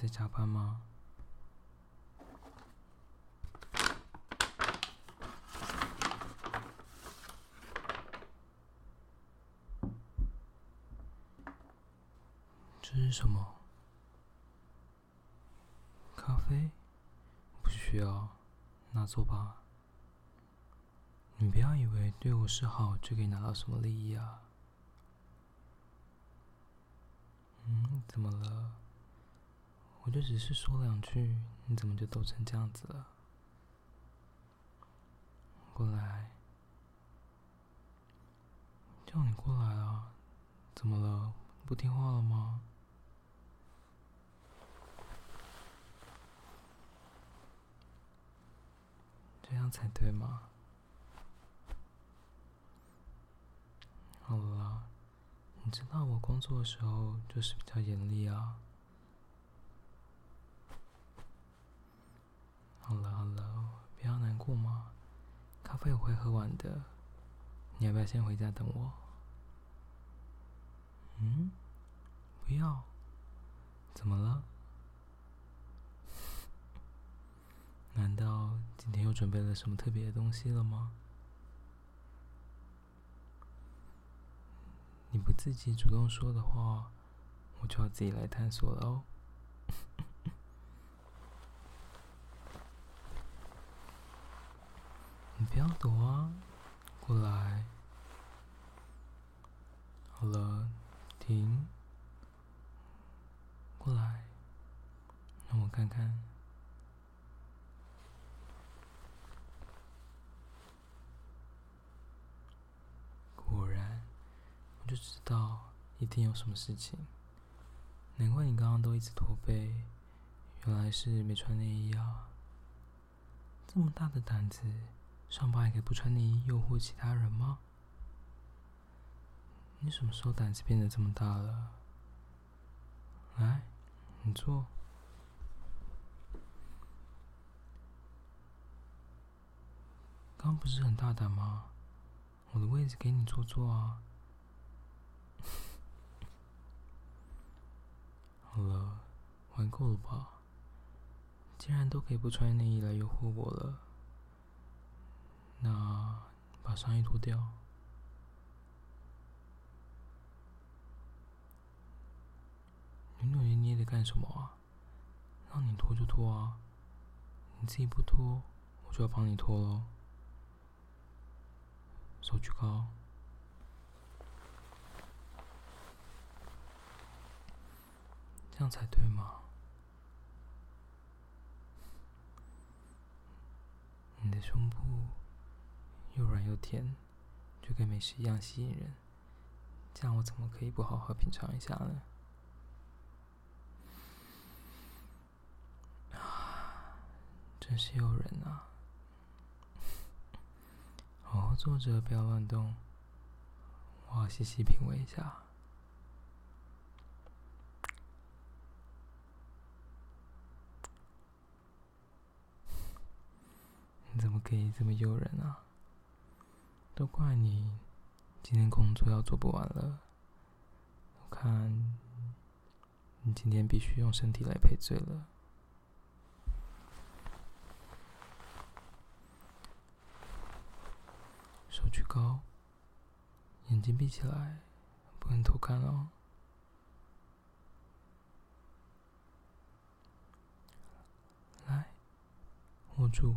在加班吗？这是什么？咖啡？不需要，拿走吧。你不要以为对我示好就可以拿到什么利益啊！嗯，怎么了？我就只是说两句，你怎么就抖成这样子了？过来，叫你过来啊！怎么了？不听话了吗？这样才对嘛！好了，你知道我工作的时候就是比较严厉啊。好了好了，不要难过嘛，咖啡我会喝完的。你要不要先回家等我？嗯？不要？怎么了？难道今天又准备了什么特别的东西了吗？你不自己主动说的话，我就要自己来探索了哦。你不要躲啊，过来。好了，停。过来，让我看看。果然，我就知道一定有什么事情。难怪你刚刚都一直驼背，原来是没穿内衣啊！这么大的胆子，上班还可以不穿内衣诱惑其他人吗？你什么时候胆子变得这么大了？来，你坐。刚不是很大胆吗？我的位置给你坐坐啊。好了，玩够了吧？既然都可以不穿内衣来诱惑我了，把上衣脱掉。扭扭捏捏的干什么啊？让你脱就脱啊！你自己不脱，我就要帮你脱喽。手举高，这样才对嘛！你的胸部又软又甜，就跟美食一样吸引人。这样我怎么可以不好好品尝一下呢？啊，真是诱人啊！好好坐着，不要乱动。我要细细品味一下。你怎么可以这么诱人啊？都怪你，今天工作要做不完了。我看，你今天必须用身体来赔罪了。手举高，眼睛闭起来，不能偷看哦。来，握住，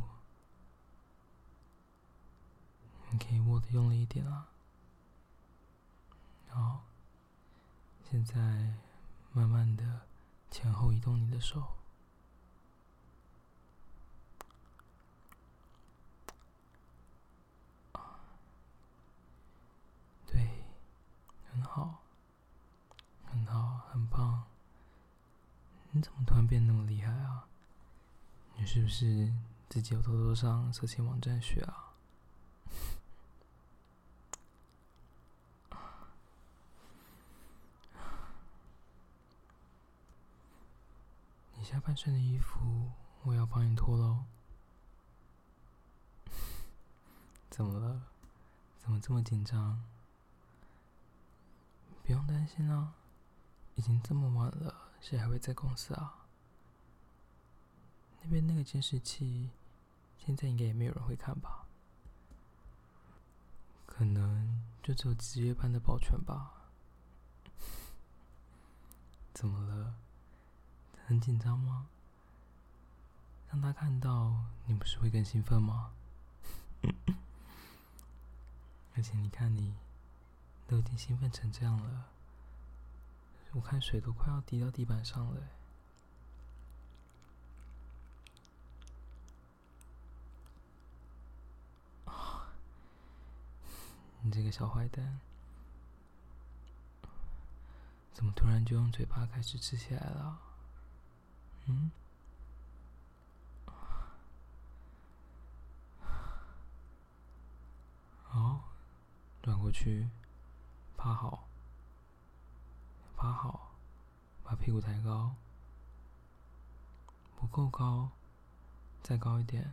你可以握的用力一点啊。好，现在慢慢的前后移动你的手。对，很好，很好，很棒。你怎么突然变那么厉害啊？你是不是自己有偷偷上色情网站学啊？你下半身的衣服我要帮你脱喽。怎么了？怎么这么紧张？不用担心啊，已经这么晚了，谁还会在公司啊？那边那个监视器，现在应该也没有人会看吧？可能就只有职业班的保全吧。怎么了？很紧张吗？让他看到，你不是会更兴奋吗？而且你看，你都已经兴奋成这样了，我看水都快要滴到地板上了。你这个小坏蛋，怎么突然就用嘴巴开始吃起来了？嗯？好，转过去，趴好，趴好，把屁股抬高，不够高，再高一点。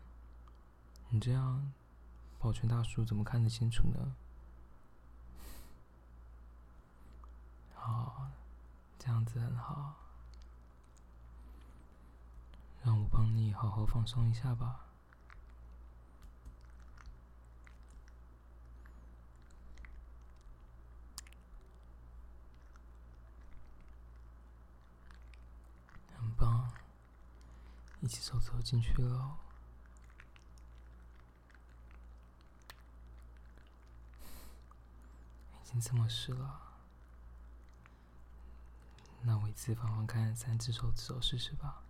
你这样，保全大叔怎么看得清楚呢？好，这样子很好。让我帮你好好放松一下吧。很棒，一起手走进去了。已经这么湿了。那我一次放放看，三只手指头试试吧。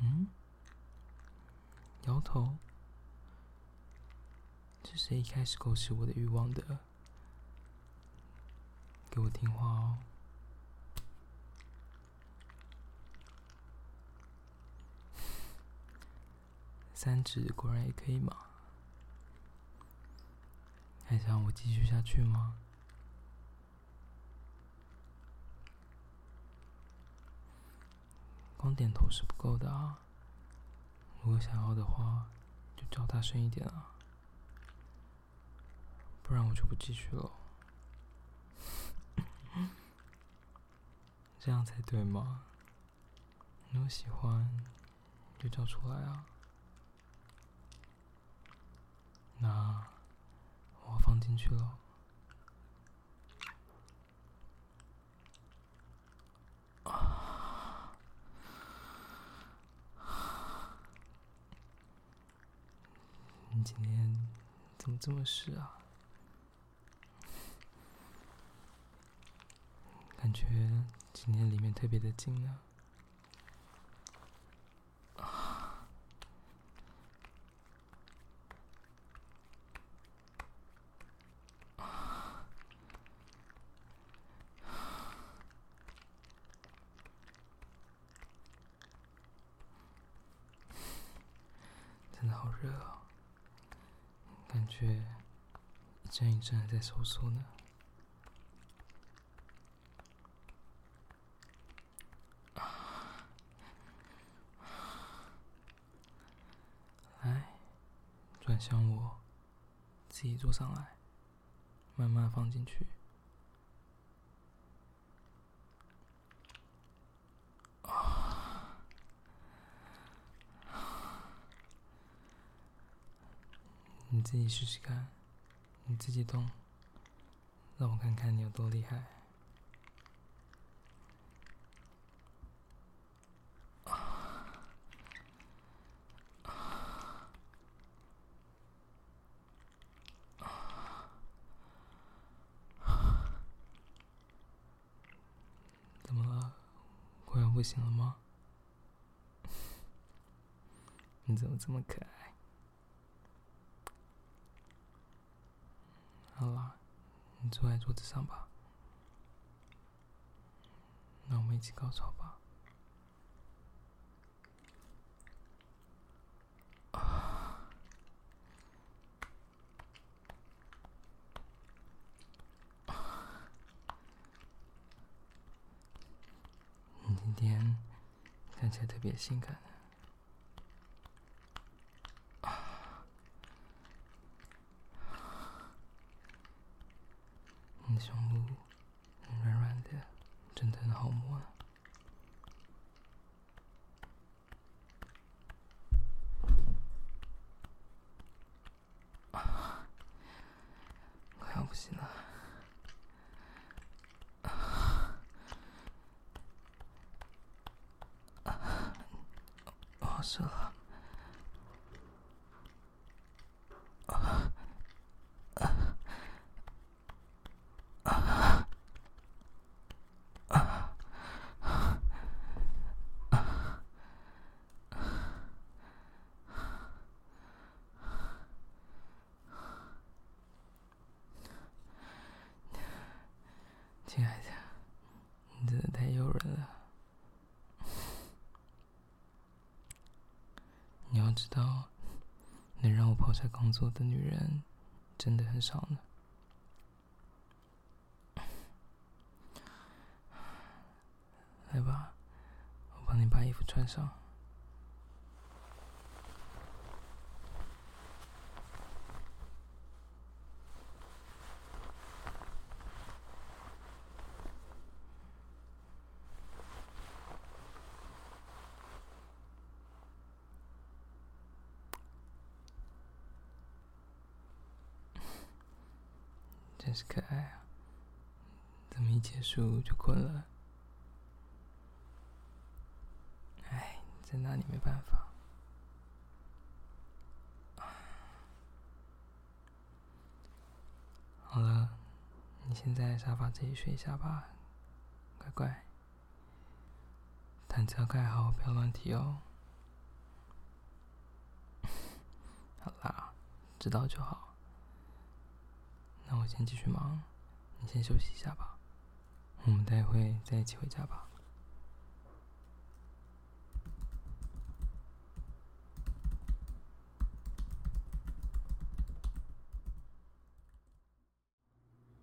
嗯？摇头？是谁一开始勾起我的欲望的？给我听话哦！三指果然也可以嘛？还想我继续下去吗？光点头是不够的啊！如果想要的话，就叫大声一点啊！不然我就不继续了。这样才对嘛！如果喜欢，就叫出来啊！那我放进去了。今天怎么这么湿啊？感觉今天里面特别的静呢。真的好热啊！感觉一阵一阵的在收缩呢。来，转向我，自己坐上来，慢慢放进去。自己试试看，你自己动，让我看看你有多厉害。怎么了？快要不行了吗？你怎么这么可爱？好啦，你坐在桌子上吧。那我们一起高潮吧。你今天看起来特别性感。你的胸部软软的，真的很好摸。醒了。我睡了。亲爱的，你真的太诱人了。你要知道，在工作的女人真的很少呢。来吧，我帮你把衣服穿上。是可爱啊！怎么一结束就困了？哎，真拿你没办法。好了，你先在沙发这里睡一下吧，乖乖。毯子要盖好，不要乱踢哦。好啦，知道就好。那我先继续忙，你先休息一下吧。我们待会再一起回家吧。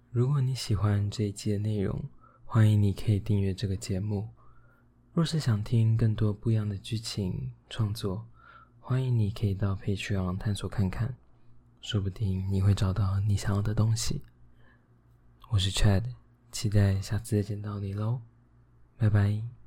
如果你喜欢这一期的内容，欢迎你可以订阅这个节目。若是想听更多不一样的剧情创作，欢迎你可以到 Patreon 探索看看。说不定你会找到你想要的东西。我是 Chad，期待下次再见到你喽，拜拜。